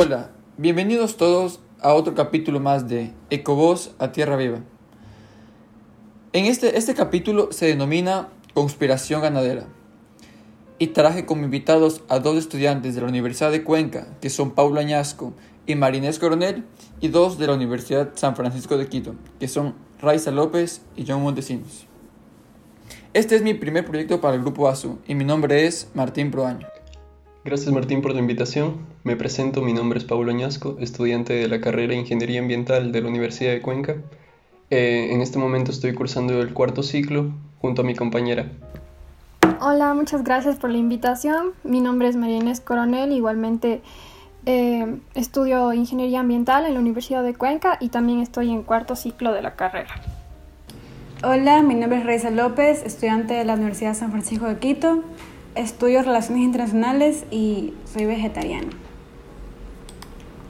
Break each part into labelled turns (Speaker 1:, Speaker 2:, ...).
Speaker 1: Hola, bienvenidos todos a otro capítulo más de Ecovoz a Tierra Viva. En este, este capítulo se denomina Conspiración Ganadera y traje como invitados a dos estudiantes de la Universidad de Cuenca, que son Paulo Añasco y Marinés Coronel, y dos de la Universidad San Francisco de Quito, que son Raiza López y John Montesinos. Este es mi primer proyecto para el Grupo ASU y mi nombre es Martín Proaño.
Speaker 2: Gracias Martín por tu invitación. Me presento, mi nombre es Pablo Añasco, estudiante de la carrera de Ingeniería Ambiental de la Universidad de Cuenca. Eh, en este momento estoy cursando el cuarto ciclo junto a mi compañera.
Speaker 3: Hola, muchas gracias por la invitación. Mi nombre es María Inés Coronel, igualmente eh, estudio Ingeniería Ambiental en la Universidad de Cuenca y también estoy en cuarto ciclo de la carrera.
Speaker 4: Hola, mi nombre es Reisa López, estudiante de la Universidad San Francisco de Quito. Estudio Relaciones Internacionales y soy vegetariano.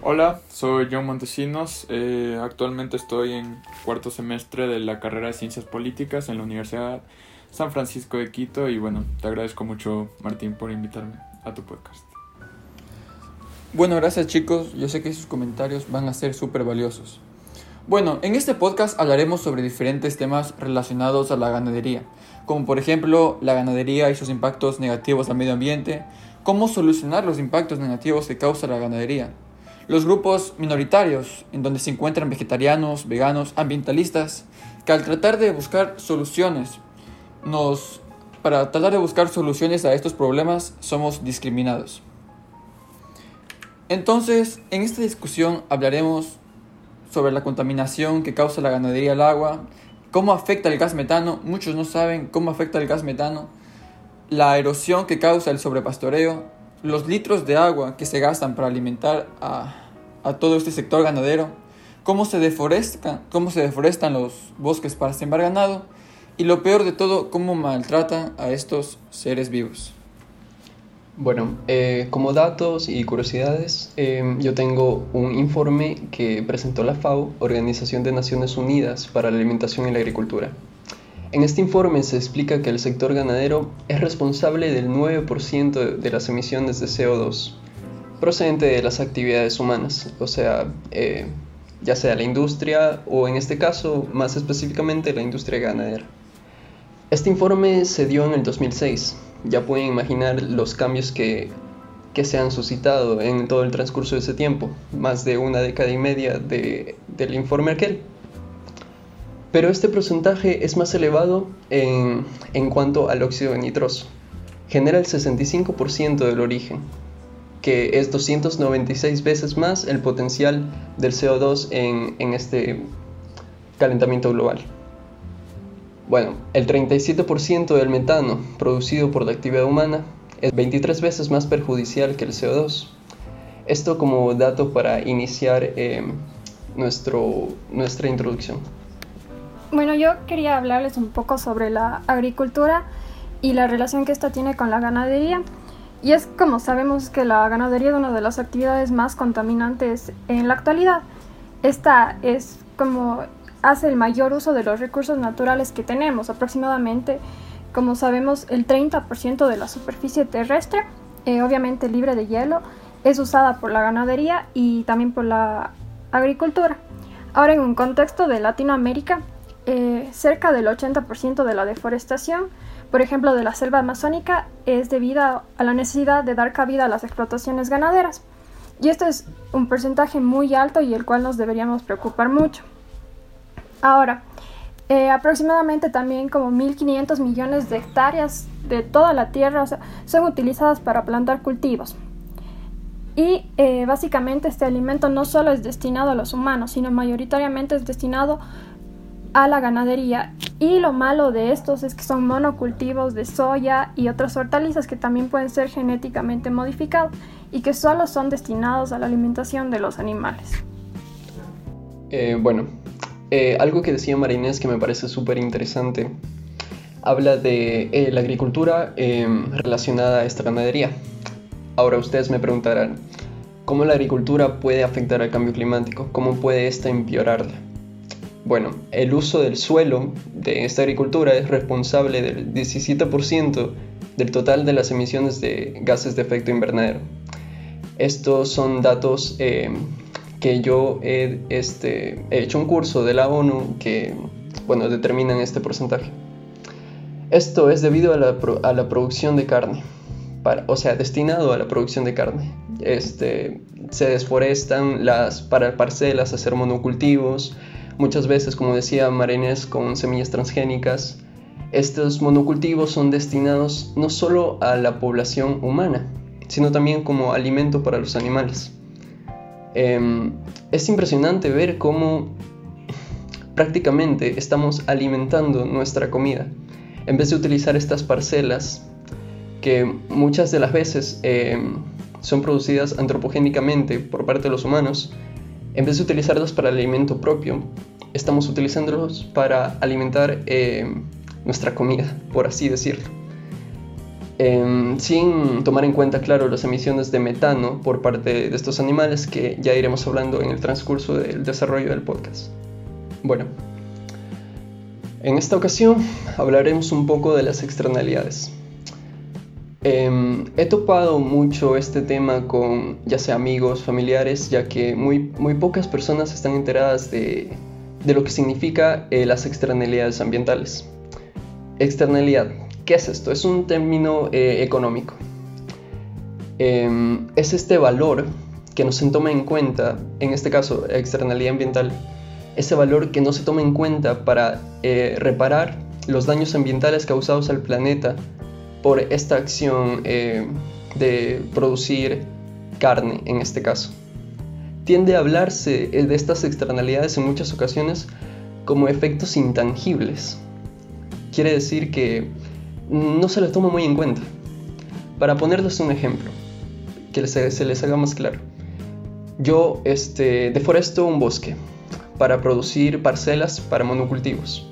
Speaker 5: Hola, soy John Montesinos. Eh, actualmente estoy en cuarto semestre de la carrera de Ciencias Políticas en la Universidad San Francisco de Quito y bueno, te agradezco mucho Martín por invitarme a tu podcast.
Speaker 1: Bueno, gracias chicos. Yo sé que sus comentarios van a ser súper valiosos. Bueno, en este podcast hablaremos sobre diferentes temas relacionados a la ganadería, como por ejemplo la ganadería y sus impactos negativos al medio ambiente, cómo solucionar los impactos negativos que causa la ganadería, los grupos minoritarios, en donde se encuentran vegetarianos, veganos, ambientalistas, que al tratar de buscar soluciones, nos, para tratar de buscar soluciones a estos problemas, somos discriminados. Entonces, en esta discusión hablaremos sobre la contaminación que causa la ganadería al agua, cómo afecta el gas metano, muchos no saben cómo afecta el gas metano, la erosión que causa el sobrepastoreo, los litros de agua que se gastan para alimentar a, a todo este sector ganadero, cómo se, deforestan, cómo se deforestan los bosques para sembrar ganado y lo peor de todo, cómo maltratan a estos seres vivos.
Speaker 2: Bueno, eh, como datos y curiosidades, eh, yo tengo un informe que presentó la FAO, Organización de Naciones Unidas para la Alimentación y la Agricultura. En este informe se explica que el sector ganadero es responsable del 9% de las emisiones de CO2 procedente de las actividades humanas, o sea, eh, ya sea la industria o en este caso más específicamente la industria ganadera. Este informe se dio en el 2006 ya pueden imaginar los cambios que, se han suscitado en todo el transcurso de ese tiempo, más de una década y media de, del informe aquel. Pero este porcentaje es más elevado en, en cuanto al óxido nitroso. Genera el 65% del origen, que es 296 veces más el potencial del CO2 en, en este calentamiento global. Bueno, el 37% del metano producido por la actividad humana es 23 veces más perjudicial que el CO2. Esto como dato para iniciar eh, nuestro, nuestra introducción.
Speaker 3: Bueno, yo quería hablarles un poco sobre la agricultura y la relación que esta tiene con la ganadería. Y es como sabemos que la ganadería es una de las actividades más contaminantes en la actualidad. Esta es como hace el mayor uso de los recursos naturales que tenemos. Aproximadamente, como sabemos, el 30% de la superficie terrestre, eh, obviamente libre de hielo, es usada por la ganadería y también por la agricultura. Ahora, en un contexto de Latinoamérica, eh, cerca del 80% de la deforestación, por ejemplo, de la selva amazónica, es debida a la necesidad de dar cabida a las explotaciones ganaderas. Y esto es un porcentaje muy alto y el cual nos deberíamos preocupar mucho. Ahora, eh, aproximadamente también como 1.500 millones de hectáreas de toda la tierra son utilizadas para plantar cultivos. Y eh, básicamente este alimento no solo es destinado a los humanos, sino mayoritariamente es destinado a la ganadería. Y lo malo de estos es que son monocultivos de soya y otras hortalizas que también pueden ser genéticamente modificados y que solo son destinados a la alimentación de los animales.
Speaker 2: Eh, bueno, eh, algo que decía Marinés que me parece súper interesante, habla de eh, la agricultura em, relacionada a esta ganadería. Ahora ustedes me preguntarán, ¿cómo la agricultura puede afectar al cambio climático? ¿Cómo puede esta empeorarla? Bueno, el uso del suelo de esta agricultura es responsable del 17% del total de las emisiones de gases de efecto invernadero. Estos son datos eh, que yo he, este, he hecho un curso de la ONU que, bueno, determinan este porcentaje. Esto es debido a la, a la producción de carne, o sea, destinado a la producción de carne. Este, se desforestan las para parcelas, hacer monocultivos, muchas veces, como decía Marenes, con semillas transgénicas. Estos monocultivos son destinados no solo a la población humana, sino también como alimento para los animales. Em, es impresionante ver cómo prácticamente estamos alimentando nuestra comida. En vez de utilizar estas parcelas, que muchas de las veces em, son producidas antropogénicamente por parte de los humanos, en vez de utilizarlas para el alimento propio, estamos utilizándolos para alimentar em, nuestra comida, por así decirlo. Em, sin tomar en cuenta, claro, las emisiones de metano por parte de estos animales que ya iremos hablando en el transcurso del desarrollo del podcast. Bueno, en esta ocasión hablaremos un poco de las externalidades. Em, he topado mucho este tema con ya sea amigos, familiares, ya que muy, muy pocas personas están enteradas de, de lo que significa eh, las externalidades ambientales. Externalidad. ¿Qué es esto? Es un término eh, económico. Em, es este valor que no se toma en cuenta, en este caso, externalidad ambiental, ese valor que no se toma en cuenta para eh, reparar los daños ambientales causados al planeta por esta acción eh, de producir carne, en este caso. Tiende a hablarse de estas externalidades en muchas ocasiones como efectos intangibles, quiere decir que no se les toma muy en cuenta. Para ponerles un ejemplo, que se, les haga más claro. Yo este, deforesto un bosque para producir parcelas para monocultivos.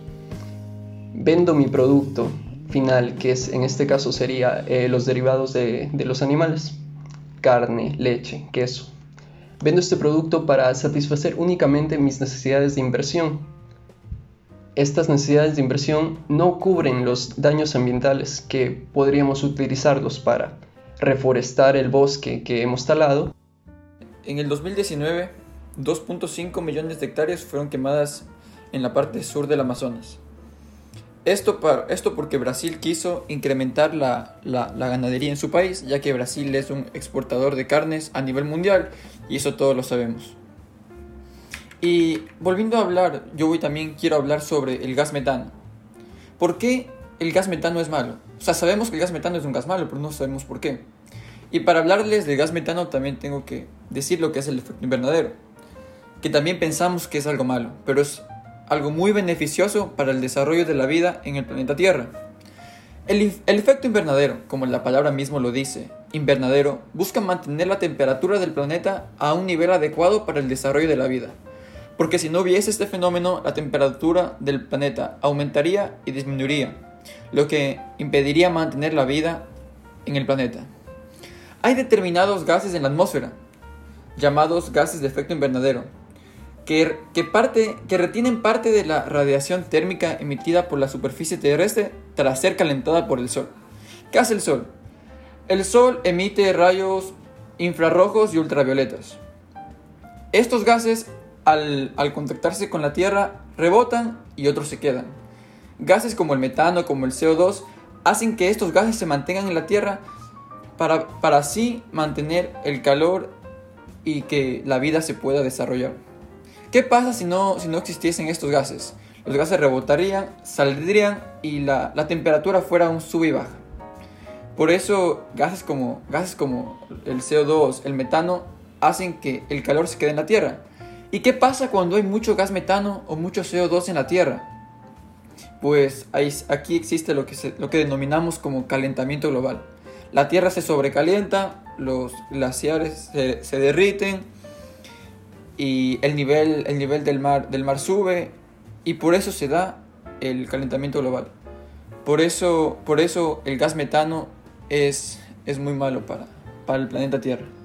Speaker 2: Vendo mi producto final, que es, en este caso sería eh, los derivados de los animales, carne, leche, queso. Vendo este producto para satisfacer únicamente mis necesidades de inversión, estas necesidades de inversión no cubren los daños ambientales que podríamos utilizarlos para reforestar el bosque que hemos talado.
Speaker 1: En el 2019, 2.5 millones de hectáreas fueron quemadas en la parte sur del Amazonas. Esto, esto porque Brasil quiso incrementar la, la, ganadería en su país, ya que Brasil es un exportador de carnes a nivel mundial y eso todos lo sabemos. Y volviendo a hablar, yo hoy también quiero hablar sobre el gas metano. ¿Por qué el gas metano es malo? O sea, sabemos que el gas metano es un gas malo, pero no sabemos por qué. Y para hablarles del gas metano también tengo que decir lo que es el efecto invernadero, que también pensamos que es algo malo, pero es algo muy beneficioso para el desarrollo de la vida en el planeta Tierra. El, el, efecto invernadero, como la palabra mismo lo dice, invernadero, busca mantener la temperatura del planeta a un nivel adecuado para el desarrollo de la vida porque si no hubiese este fenómeno, la temperatura del planeta aumentaría y disminuiría, lo que impediría mantener la vida en el planeta. Hay determinados gases en la atmósfera, llamados gases de efecto invernadero, que, retienen parte de la radiación térmica emitida por la superficie terrestre tras ser calentada por el Sol. ¿Qué hace el Sol? El Sol emite rayos infrarrojos y ultravioletas. Estos gases al, contactarse con la Tierra rebotan y otros se quedan. Gases como el metano, como el CO2, hacen que estos gases se mantengan en la Tierra para, para así mantener el calor y que la vida se pueda desarrollar. ¿Qué pasa si no, si no existiesen estos gases? Los gases rebotarían, saldrían y la, la temperatura fuera un sub y baja. Por eso gases como, gases como el CO2, el metano, hacen que el calor se quede en la Tierra. ¿Y qué pasa cuando hay mucho gas metano o mucho CO2 en la Tierra? Pues aquí existe lo que, denominamos como calentamiento global. La Tierra se sobrecalienta, los glaciares se, derriten y el nivel, el nivel del, mar, sube y por eso se da el calentamiento global. Por eso, por eso el gas metano es, muy malo para el planeta Tierra.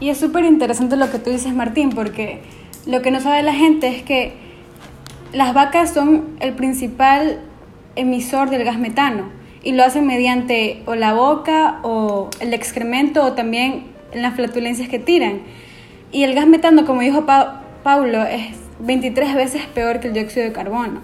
Speaker 4: Y es súper interesante lo que tú dices, Martín, porque lo que no sabe la gente es que las vacas son el principal emisor del gas metano. y lo hacen mediante o la boca o el excremento o también en las flatulencias que tiran. Y el gas metano, como dijo Paulo, es 23 veces peor que el dióxido de carbono.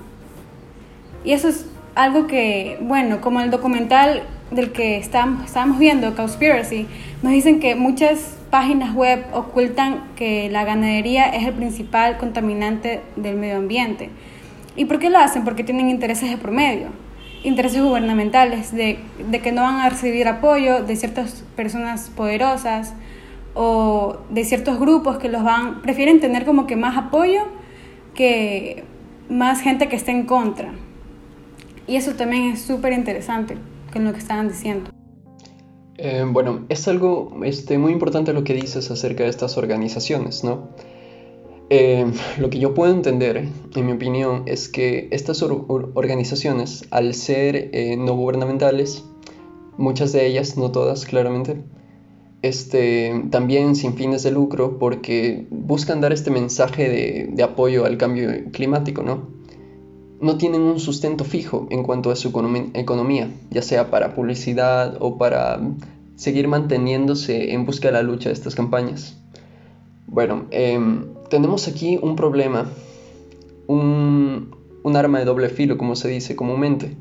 Speaker 4: Y eso es algo que, bueno, como el documental del que estábamos, viendo, Conspiracy, nos dicen que muchas páginas web ocultan que la ganadería es el principal contaminante del medio ambiente. ¿Y por qué lo hacen? Porque tienen intereses de promedio, intereses gubernamentales, de, que no van a recibir apoyo de ciertas personas poderosas o de ciertos grupos que los van, prefieren tener como que más apoyo que más gente que esté en contra. Y eso también es súper interesante con lo que estaban diciendo.
Speaker 2: Eh, bueno, es algo este, muy importante lo que dices acerca de estas organizaciones, ¿no? Eh, lo que yo puedo entender, en mi opinión, es que estas organizaciones, al ser eh, no gubernamentales, muchas de ellas, no todas claramente, este, también sin fines de lucro, porque buscan dar este mensaje de, de apoyo al cambio climático, ¿no? No tienen un sustento fijo en cuanto a su economía, ya sea para publicidad o para seguir manteniéndose en busca de la lucha de estas campañas. Bueno, em, tenemos aquí un problema, un, arma de doble filo, como se dice comúnmente,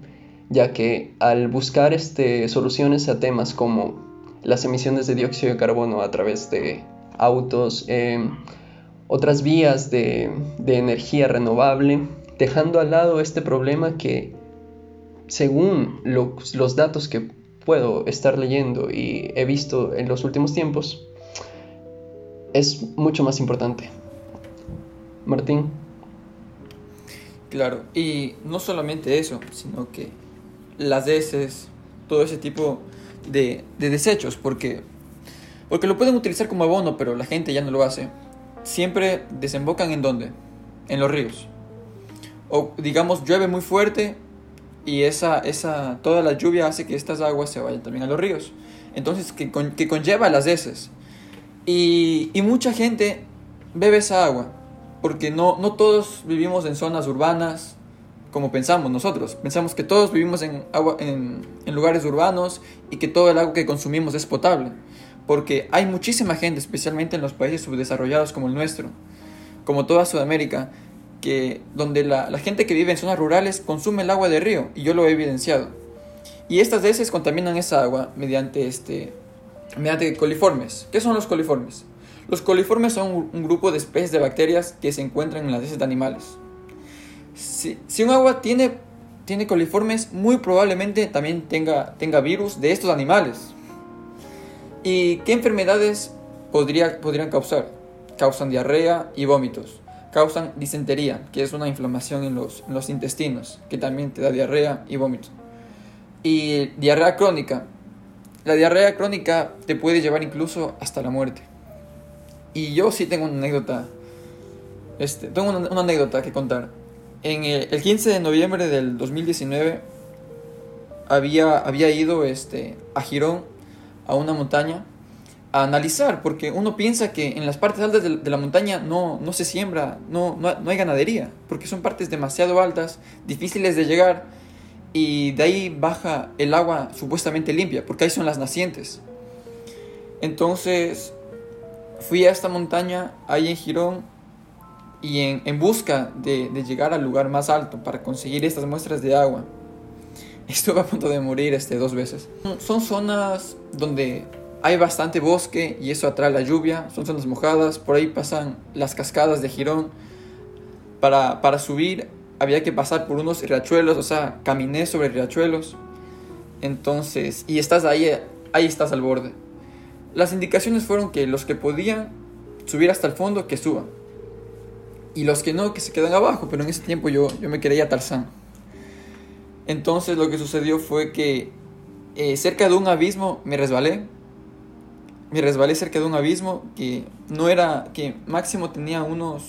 Speaker 2: ya que al buscar este, soluciones a temas como las emisiones de dióxido de carbono a través de autos, em, otras vías de energía renovable, dejando al lado este problema que, según los datos que puedo estar leyendo y he visto en los últimos tiempos, es mucho más importante. Martín.
Speaker 1: Claro, y no solamente eso, sino que las heces, todo ese tipo de, de desechos, porque, porque lo pueden utilizar como abono, pero la gente ya no lo hace, siempre desembocan en dónde? En los ríos o digamos llueve muy fuerte y esa, esa, toda la lluvia hace que estas aguas se vayan también a los ríos. Entonces, que, que conlleva las heces. Y, y, mucha gente bebe esa agua, porque no, no todos vivimos en zonas urbanas como pensamos nosotros. Pensamos que todos vivimos en, agua, en, en lugares urbanos y que todo el agua que consumimos es potable. Porque hay muchísima gente, especialmente en los países subdesarrollados como el nuestro, como toda Sudamérica, que donde la, gente que vive en zonas rurales consume el agua de río, y yo lo he evidenciado. Y estas heces contaminan esa agua mediante, este, mediante coliformes. ¿Qué son los coliformes? Los coliformes son un, grupo de especies de bacterias que se encuentran en las heces de animales. Si, un agua tiene, tiene coliformes, muy probablemente también tenga, tenga virus de estos animales. ¿Y qué enfermedades podría, podrían causar? Causan diarrea y vómitos causan disentería, que es una inflamación en los, intestinos, que también te da diarrea y vómito. Y diarrea crónica. La diarrea crónica te puede llevar incluso hasta la muerte. Y yo sí tengo una anécdota. Este, tengo una, anécdota que contar. En el, 15 de noviembre del 2019 había, había ido este, a Girón, a una montaña, a analizar, porque uno piensa que en las partes altas de, la montaña no, no se siembra, no, no, hay ganadería, porque son partes demasiado altas, difíciles de llegar, y de ahí baja el agua supuestamente limpia, porque ahí son las nacientes. Entonces fui a esta montaña, ahí en Girón, y en, en busca de, de, llegar al lugar más alto para conseguir estas muestras de agua. Estuve a punto de morir este, dos veces. Son zonas donde hay bastante bosque y eso atrae la lluvia, son zonas mojadas, por ahí pasan las cascadas de Girón. Para, para subir había que pasar por unos riachuelos, o sea, caminé sobre riachuelos. Entonces, y estás ahí, ahí estás al borde. Las indicaciones fueron que los que podían subir hasta el fondo, que suban. Y los que no, que se quedan abajo, pero en ese tiempo yo, yo me creía Tarzán. Entonces lo que sucedió fue que eh, cerca de un abismo me resbalé me resbalé cerca de un abismo que no era, que máximo tenía unos,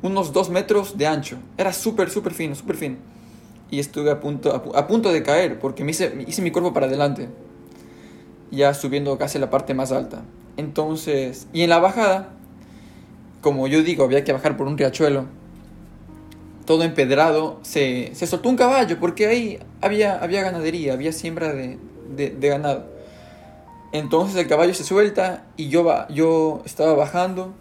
Speaker 1: unos dos metros de ancho. Era súper, súper fino, súper fino. Y estuve a punto, a, punto de caer porque hice, hice mi cuerpo para adelante. Ya subiendo casi la parte más alta. Entonces, y en la bajada, como yo digo, había que bajar por un riachuelo. todo empedrado, se, se soltó un caballo, porque ahí había, había ganadería, había siembra de, de ganado. Entonces el caballo se suelta y yo, yo estaba bajando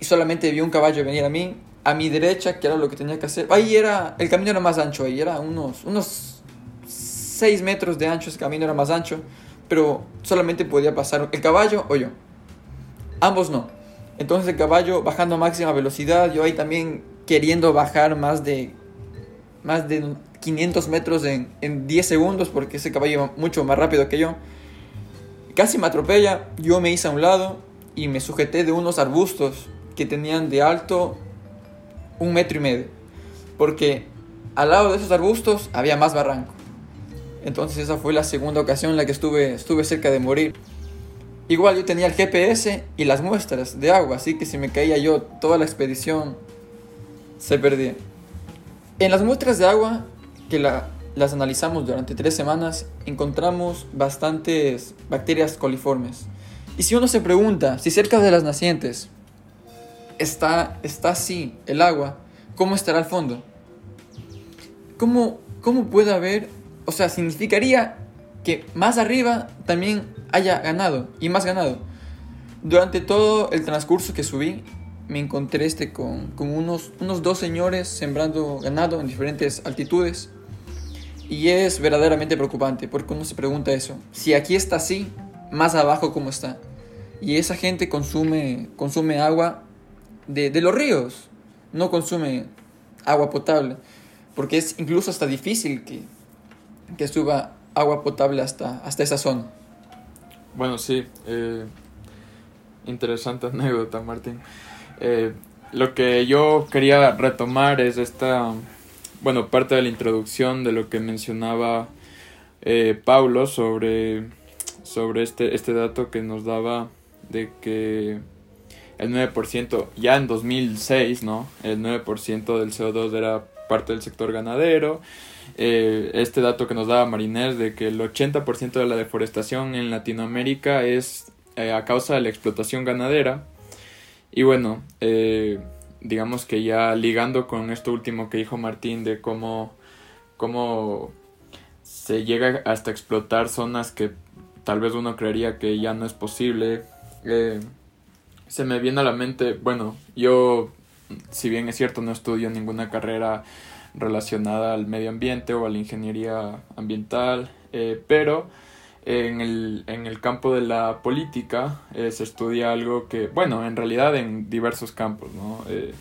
Speaker 1: y solamente vi un caballo venir a mí, a mi derecha, que era lo que tenía que hacer. Ahí era, el camino era más ancho, ahí era unos, unos 6 metros de ancho, ese camino era más ancho, pero solamente podía pasar el caballo o yo. Ambos no. Entonces el caballo bajando a máxima velocidad, yo ahí también queriendo bajar más de, más de 500 metros en, en 10 segundos, porque ese caballo iba mucho más rápido que yo. Casi me atropella, yo me hice a un lado y me sujeté de unos arbustos que tenían de alto un metro y medio. Porque al lado de esos arbustos había más barranco. Entonces esa fue la segunda ocasión en la que estuve, estuve cerca de morir. Igual yo tenía el GPS y las muestras de agua, así que si me caía yo toda la expedición se perdía. En las muestras de agua que la, las analizamos durante tres semanas, encontramos bastantes bacterias coliformes. Y si uno se pregunta si cerca de las nacientes está, está así el agua, ¿cómo estará el fondo? ¿Cómo, ¿Cómo puede haber? O sea, significaría que más arriba también haya ganado y más ganado. Durante todo el transcurso que subí, me encontré este con, con unos, unos dos señores sembrando ganado en diferentes altitudes. Y es verdaderamente preocupante porque uno se pregunta eso. Si aquí está así, más abajo cómo está. Y esa gente consume, consume agua de, de los ríos. No consume agua potable. Porque es incluso hasta difícil que, que suba agua potable hasta, hasta esa zona.
Speaker 5: Bueno, sí. eh, interesante anécdota, Martín. Eh, lo que yo quería retomar es esta, bueno, parte de la introducción de lo que mencionaba eh, Paulo sobre, sobre este, este dato que nos daba de que el 9%, ya en 2006, ¿no? El 9% del CO2 era parte del sector ganadero. Eh, este dato que nos daba Marinés de que el 80% de la deforestación en Latinoamérica es eh, a causa de la explotación ganadera. Y bueno, eh, digamos que ya ligando con esto último que dijo Martín de cómo, cómo se llega hasta explotar zonas que tal vez uno creería que ya no es posible. Eh, se me viene a la mente, bueno, yo, si bien es cierto, no estudio ninguna carrera relacionada al medio ambiente o a la ingeniería ambiental, eh, pero en el, en el campo de la política eh, se estudia algo que, bueno, en realidad en diversos campos, ¿no? Eh,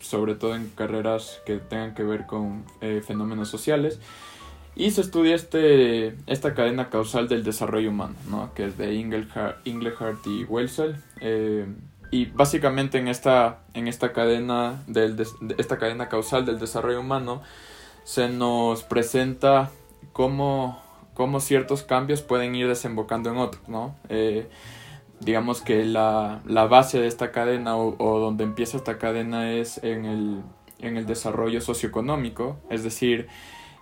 Speaker 5: sobre todo en carreras que tengan que ver con eh, fenómenos sociales. Y se estudia este, esta cadena causal del desarrollo humano, ¿no? que es de Inglehart y Welsel. Eh, y básicamente en esta, en esta cadena del de esta cadena causal del desarrollo humano se nos presenta cómo, cómo ciertos cambios pueden ir desembocando en otros, ¿no? Eh, digamos que la, la base de esta cadena o, donde empieza esta cadena es en el, en el desarrollo socioeconómico, es decir,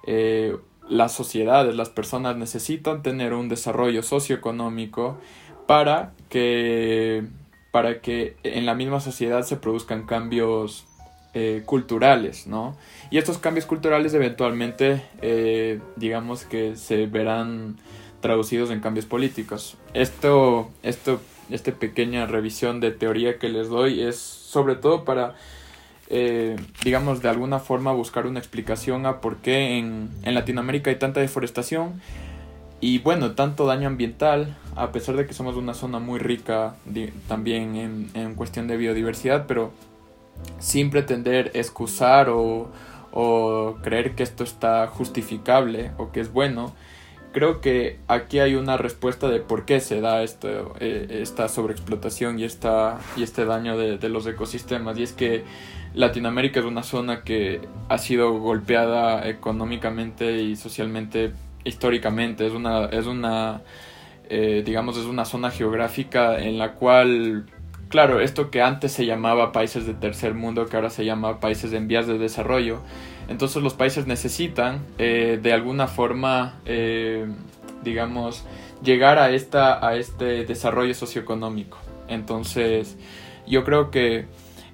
Speaker 5: eh, las sociedades, las personas necesitan tener un desarrollo socioeconómico para que, para que en la misma sociedad se produzcan cambios eh, culturales, ¿no? Y estos cambios culturales eventualmente, eh, digamos que se verán traducidos en cambios políticos. Esto, esto, esta pequeña revisión de teoría que les doy es sobre todo para, eh, digamos, de alguna forma buscar una explicación a por qué en, en Latinoamérica hay tanta deforestación y bueno, tanto daño ambiental, a pesar de que somos una zona muy rica también en, en cuestión de biodiversidad, pero sin pretender excusar o, o creer que esto está justificable o que es bueno, creo que aquí hay una respuesta de por qué se da esto, eh, esta sobreexplotación y, esta, y este daño de, de los ecosistemas. Y es que Latinoamérica es una zona que ha sido golpeada económicamente y socialmente históricamente. Es una, es una eh, digamos, es una zona geográfica en la cual, claro, esto que antes se llamaba países de tercer mundo, que ahora se llama países en vías de desarrollo, entonces los países necesitan eh, de alguna forma, eh, digamos, llegar a, esta, a este desarrollo socioeconómico. Entonces, yo creo que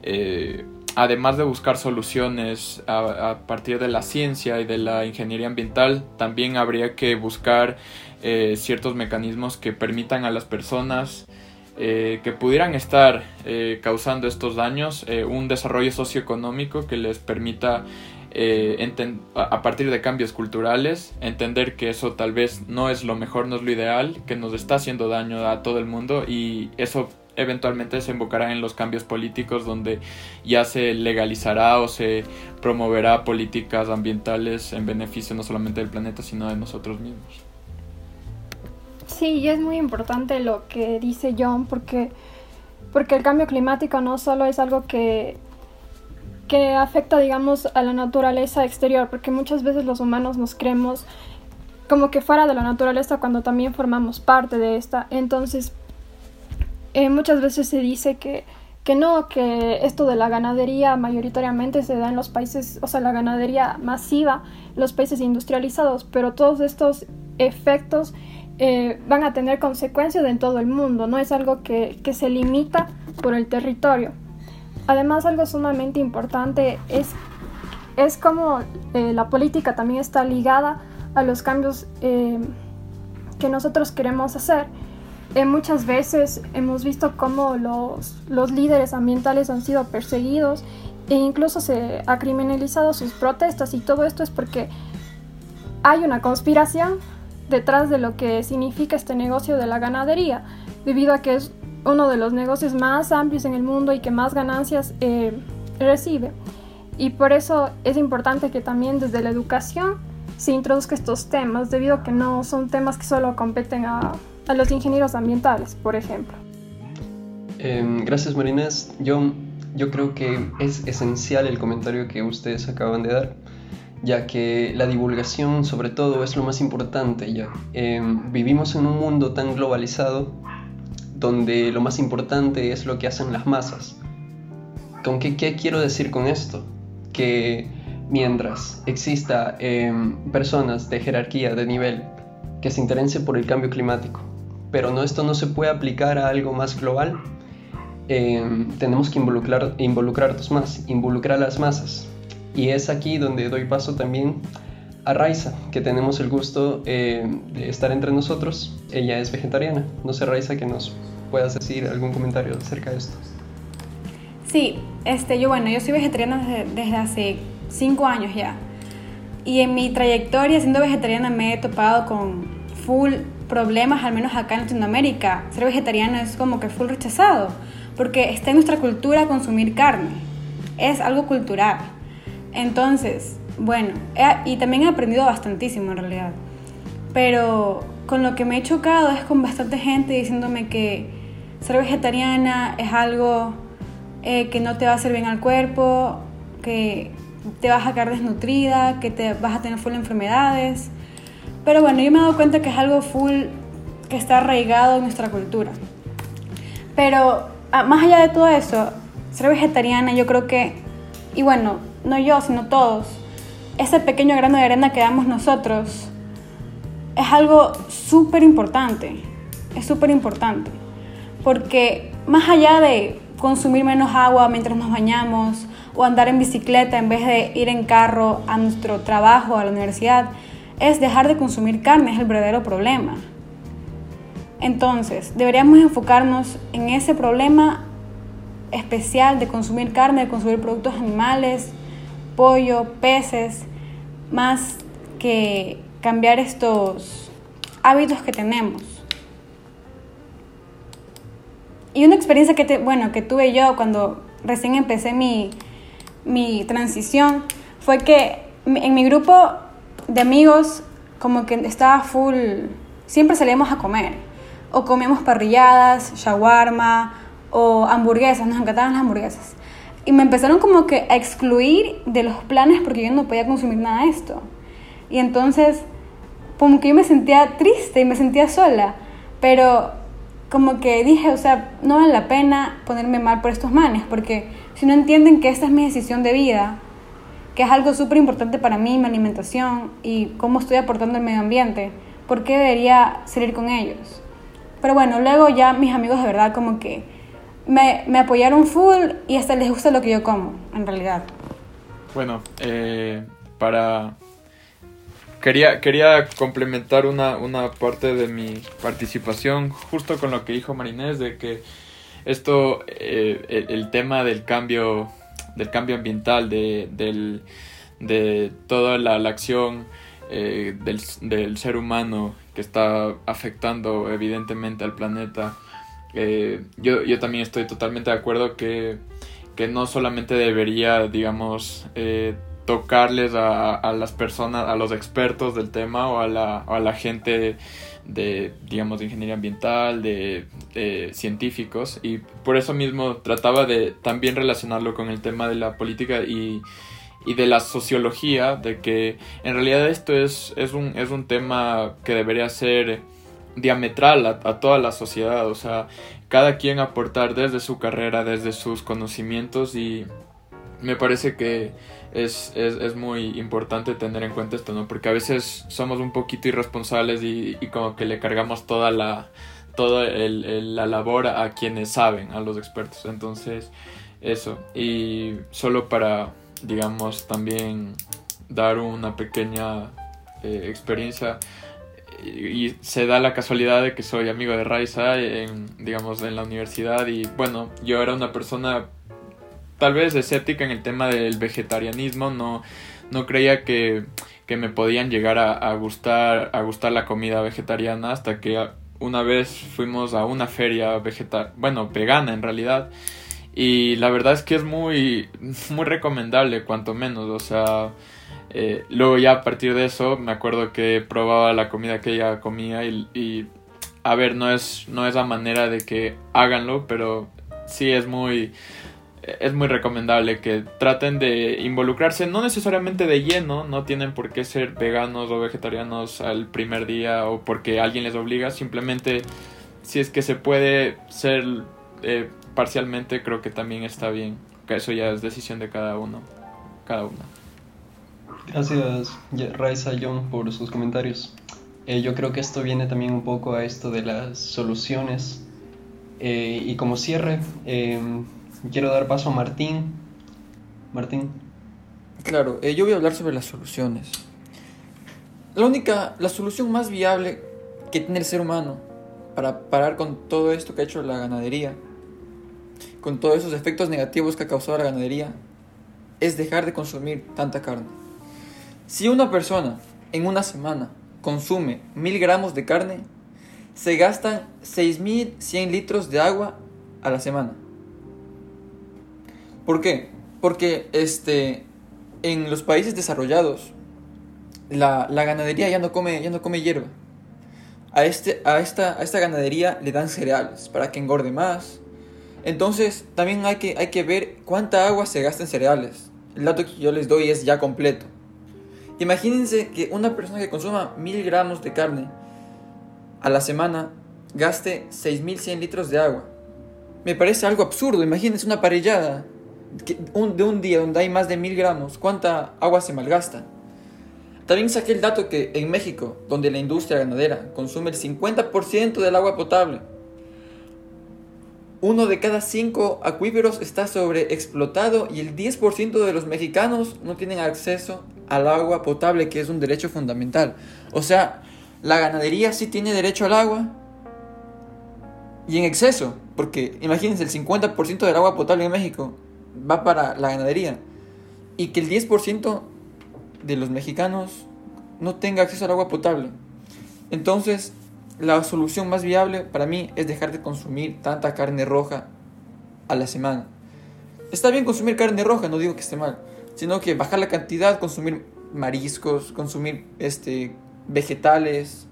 Speaker 5: eh, además de buscar soluciones a, partir de la ciencia y de la ingeniería ambiental, también habría que buscar eh, ciertos mecanismos que permitan a las personas eh, que pudieran estar eh, causando estos daños un desarrollo socioeconómico que les permita a partir de cambios culturales entender que eso tal vez no es lo mejor, no es lo ideal, que nos está haciendo daño a todo el mundo y eso eventualmente se invocará en los cambios políticos donde ya se legalizará o se promoverá políticas ambientales en beneficio no solamente del planeta sino de nosotros mismos.
Speaker 3: Sí, y es muy importante lo que dice John porque, porque el cambio climático no solo es algo que, que afecta, digamos, a la naturaleza exterior, porque muchas veces los humanos nos creemos como que fuera de la naturaleza cuando también formamos parte de esta. Entonces, eh, muchas veces se dice que, que no, que esto de la ganadería mayoritariamente se da en los países, o sea, la ganadería masiva, los países industrializados, pero todos estos efectos eh, van a tener consecuencias en todo el mundo, no es algo que, que se limita por el territorio. Además, algo sumamente importante es, es como eh, la política también está ligada a los cambios que nosotros queremos hacer. Eh, muchas veces hemos visto cómo los, los líderes ambientales han sido perseguidos e incluso se ha criminalizado sus protestas y todo esto es porque hay una conspiración detrás de lo que significa este negocio de la ganadería, debido a que es uno de los negocios más amplios en el mundo y que más ganancias eh, recibe. Y por eso es importante que también desde la educación se introduzca estos temas, debido a que no son temas que solo competen a a los ingenieros ambientales, por ejemplo.
Speaker 2: Em, gracias, Marinés. Yo, yo creo que es esencial el comentario que ustedes acaban de dar, ya que la divulgación sobre todo es lo más importante ya. Em, vivimos en un mundo tan globalizado donde lo más importante es lo que hacen las masas. ¿Con qué, qué quiero decir con esto? Que mientras exista em, personas de jerarquía, de nivel, que se interesen por el cambio climático, pero no, esto no se puede aplicar a algo más global. Eh, tenemos que involucrar, involucrarnos más, involucrar a las masas. Y es aquí donde doy paso también a Raiza, que tenemos el gusto eh, de estar entre nosotros. Ella es vegetariana. No sé, Raiza, que nos puedas decir algún comentario acerca de esto.
Speaker 4: Sí, este, yo bueno, yo soy vegetariana desde, hace cinco años ya. Y en mi trayectoria siendo vegetariana me he topado con full problemas, al menos acá en Latinoamérica. Ser vegetariano es como que full rechazado, porque está en nuestra cultura consumir carne. Es algo cultural. Entonces, bueno, y también he aprendido bastantísimo en realidad. Pero con lo que me he chocado es con bastante gente diciéndome que ser vegetariana es algo eh, que no te va a hacer bien al cuerpo, que te vas a quedar desnutrida, que te vas a tener full enfermedades. Pero bueno, yo me he dado cuenta que es algo full que está arraigado en nuestra cultura. Pero ah, más allá de todo eso, ser vegetariana yo creo que, y bueno, no yo, sino todos, ese pequeño grano de arena que damos nosotros es algo súper importante. Es súper importante. Porque más allá de consumir menos agua mientras nos bañamos o andar en bicicleta en vez de ir en carro a nuestro trabajo, a la universidad, es dejar de consumir carne, es el verdadero problema. Entonces, deberíamos enfocarnos en ese problema especial de consumir carne, de consumir productos animales, pollo, peces, más que cambiar estos hábitos que tenemos. Y una experiencia que, bueno, que tuve yo cuando recién empecé mi, mi transición fue que en mi grupo de amigos como que estaba full, siempre salíamos a comer, o comíamos parrilladas, shawarma, o hamburguesas, nos encantaban las hamburguesas. Y me empezaron como que a excluir de los planes porque yo no podía consumir nada de esto. Y entonces, como que yo me sentía triste y me sentía sola, pero como que dije, o sea, no vale la pena ponerme mal por estos manes, porque si no entienden que esta es mi decisión de vida, que es algo súper importante para mí, mi alimentación y cómo estoy aportando al medio ambiente, ¿por qué debería salir con ellos? Pero bueno, luego ya mis amigos de verdad como que me, apoyaron full y hasta les gusta lo que yo como, en realidad.
Speaker 5: Bueno, eh, para... Quería, quería complementar una, una parte de mi participación justo con lo que dijo Marinés, de que esto, eh, el, el tema del cambio, del cambio ambiental, de, del, de toda la, la acción eh, del, del ser humano que está afectando evidentemente al planeta, eh, yo, yo también estoy totalmente de acuerdo que, que no solamente debería, digamos, eh, tocarles a, las personas, a los expertos del tema o a la, a la gente de, digamos, de ingeniería ambiental, de, de, científicos, y por eso mismo trataba de también relacionarlo con el tema de la política y, y de la sociología, de que en realidad esto es, es, un, es un tema que debería ser diametral a, toda la sociedad, o sea, cada quien aportar desde su carrera, desde sus conocimientos y me parece que es, es, es muy importante tener en cuenta esto, ¿no? Porque a veces somos un poquito irresponsables y, como que le cargamos toda la toda el, la labor a quienes saben, a los expertos. Entonces, eso. Y solo para, digamos, también dar una pequeña eh, experiencia y se da la casualidad de que soy amigo de Raiza en, digamos, en la universidad y bueno, yo era una persona tal vez escéptica en el tema del vegetarianismo, no, no creía que, que me podían llegar a, a, gustar, a gustar la comida vegetariana hasta que una vez fuimos a una feria vegetal, bueno, vegana en realidad, y la verdad es que es muy, muy recomendable, cuanto menos, o sea, eh, luego ya a partir de eso me acuerdo que probaba la comida que ella comía y, a ver, no es, no es la manera de que háganlo, pero sí es muy, es muy recomendable que traten de involucrarse, no necesariamente de lleno, no tienen por qué ser veganos o vegetarianos al primer día o porque alguien les obliga, simplemente si es que se puede ser eh, parcialmente, creo que también está bien, que eso ya es decisión de cada uno, cada una.
Speaker 2: Gracias, Raiza John, por sus comentarios. Eh, yo creo que esto viene también un poco a esto de las soluciones. Eh, y como cierre, eh, quiero dar paso a Martín. Martín.
Speaker 1: Claro, yo voy a hablar sobre las soluciones. La única, la solución más viable que tiene el ser humano para parar con todo esto que ha hecho la ganadería, con todos esos efectos negativos que ha causado la ganadería, es dejar de consumir tanta carne. Si una persona en una semana consume mil gramos de carne, se gastan 6.100 litros de agua a la semana. ¿Por qué? Porque este, en los países desarrollados la, la, ganadería ya no come, ya no come hierba. A, este, a, esta, a esta ganadería le dan cereales para que engorde más. Entonces también hay que, hay que ver cuánta agua se gasta en cereales. El dato que yo les doy es ya completo. Imagínense que una persona que consuma mil gramos de carne a la semana gaste 6100 litros de agua. Me parece algo absurdo. Imagínense una parrillada de un día donde hay más de mil gramos. ¿Cuánta agua se malgasta? También saqué el dato que en México, donde la industria ganadera consume el 50% del agua potable, uno de cada cinco acuíferos está sobreexplotado y el 10% de los mexicanos no tienen acceso al agua potable, que es un derecho fundamental. O sea, la ganadería sí tiene derecho al agua y en exceso, porque imagínense, el 50% del agua potable en México va para la ganadería y que el 10% de los mexicanos no tenga acceso al agua potable. Entonces, la solución más viable para mí es dejar de consumir tanta carne roja a la semana. Está bien consumir carne roja, no digo que esté mal, sino que bajar la cantidad, consumir mariscos, consumir este, vegetales,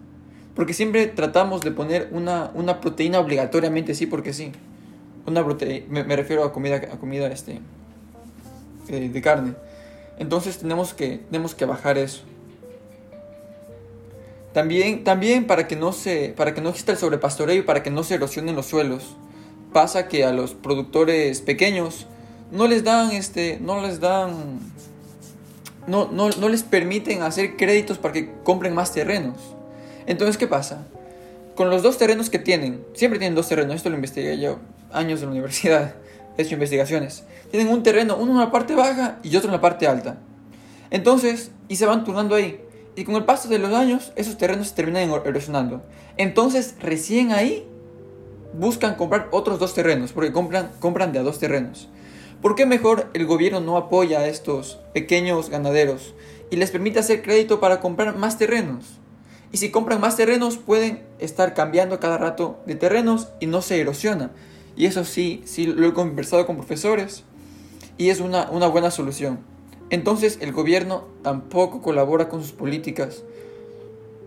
Speaker 1: porque siempre tratamos de poner una, una proteína obligatoriamente, sí, porque sí. Una proteína, me, refiero a comida, a comida este, eh, de carne. Entonces tenemos que, tenemos que bajar eso. También, también para, que no se, para que no exista el sobrepastoreo y para que no se erosionen los suelos. Pasa que a los productores pequeños no les dan, este, no les dan, no, no, no les permiten hacer créditos para que compren más terrenos. Entonces, ¿qué pasa? Con los dos terrenos que tienen, siempre tienen dos terrenos, esto lo investigué yo años en la universidad, he hecho investigaciones. Tienen un terreno, uno en la parte baja y otro en la parte alta. Entonces, y se van turnando ahí. Y con el paso de los años, esos terrenos se terminan erosionando. Entonces, recién ahí buscan comprar otros dos terrenos, porque compran, compran de a dos terrenos. ¿Por qué mejor el gobierno no apoya a estos pequeños ganaderos y les permite hacer crédito para comprar más terrenos? Y si compran más terrenos pueden estar cambiando cada rato de terrenos y no se erosiona. Y eso sí, sí lo he conversado con profesores y es una, una buena solución. Entonces el gobierno tampoco colabora con sus políticas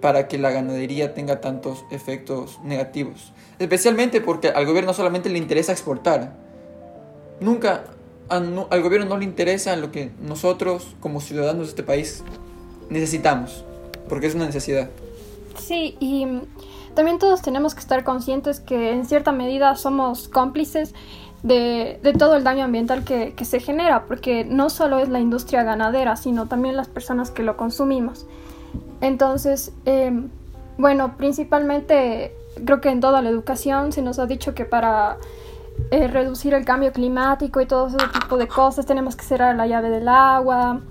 Speaker 1: para que la ganadería tenga tantos efectos negativos. Especialmente porque al gobierno solamente le interesa exportar. Nunca al gobierno no le interesa lo que nosotros como ciudadanos de este país necesitamos, porque es una necesidad.
Speaker 3: Sí, y también todos tenemos que estar conscientes que en cierta medida somos cómplices de, todo el daño ambiental que, se genera, porque no solo es la industria ganadera, sino también las personas que lo consumimos. Entonces, em, bueno, principalmente creo que en toda la educación se nos ha dicho que para eh, reducir el cambio climático y todo ese tipo de cosas tenemos que cerrar la llave del agua,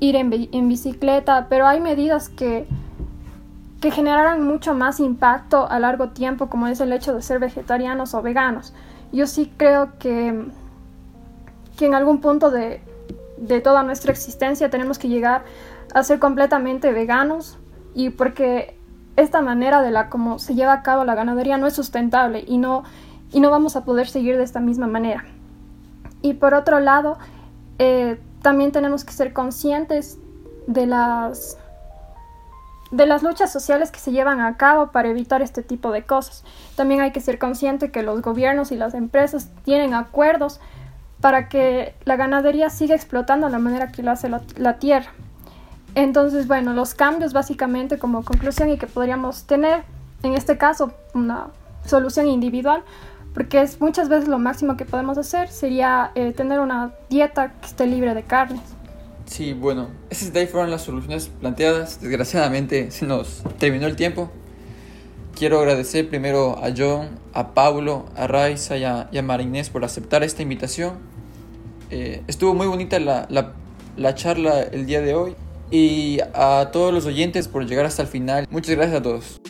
Speaker 3: ir en, bicicleta, pero hay medidas que, que generarán mucho más impacto a largo tiempo, como es el hecho de ser vegetarianos o veganos. Yo sí creo que, que en algún punto de, de toda nuestra existencia tenemos que llegar a ser completamente veganos y porque esta manera de la como se lleva a cabo la ganadería no es sustentable y no, y no vamos a poder seguir de esta misma manera. Y por otro lado, eh, también tenemos que ser conscientes de las, de las luchas sociales que se llevan a cabo para evitar este tipo de cosas. También hay que ser consciente que los gobiernos y las empresas tienen acuerdos para que la ganadería siga explotando de la manera que lo hace la tierra. Entonces, bueno, los cambios básicamente como conclusión y que podríamos tener, en este caso, una solución individual, porque es muchas veces lo máximo que podemos hacer sería eh, tener una dieta que esté libre de carnes.
Speaker 1: Sí, bueno, esas de ahí fueron las soluciones planteadas. Desgraciadamente se nos terminó el tiempo. Quiero agradecer primero a John, a Paulo, a Raiza y a, Marinés por aceptar esta invitación. Eh, estuvo muy bonita la, la charla el día de hoy y a todos los oyentes por llegar hasta el final. Muchas gracias a todos.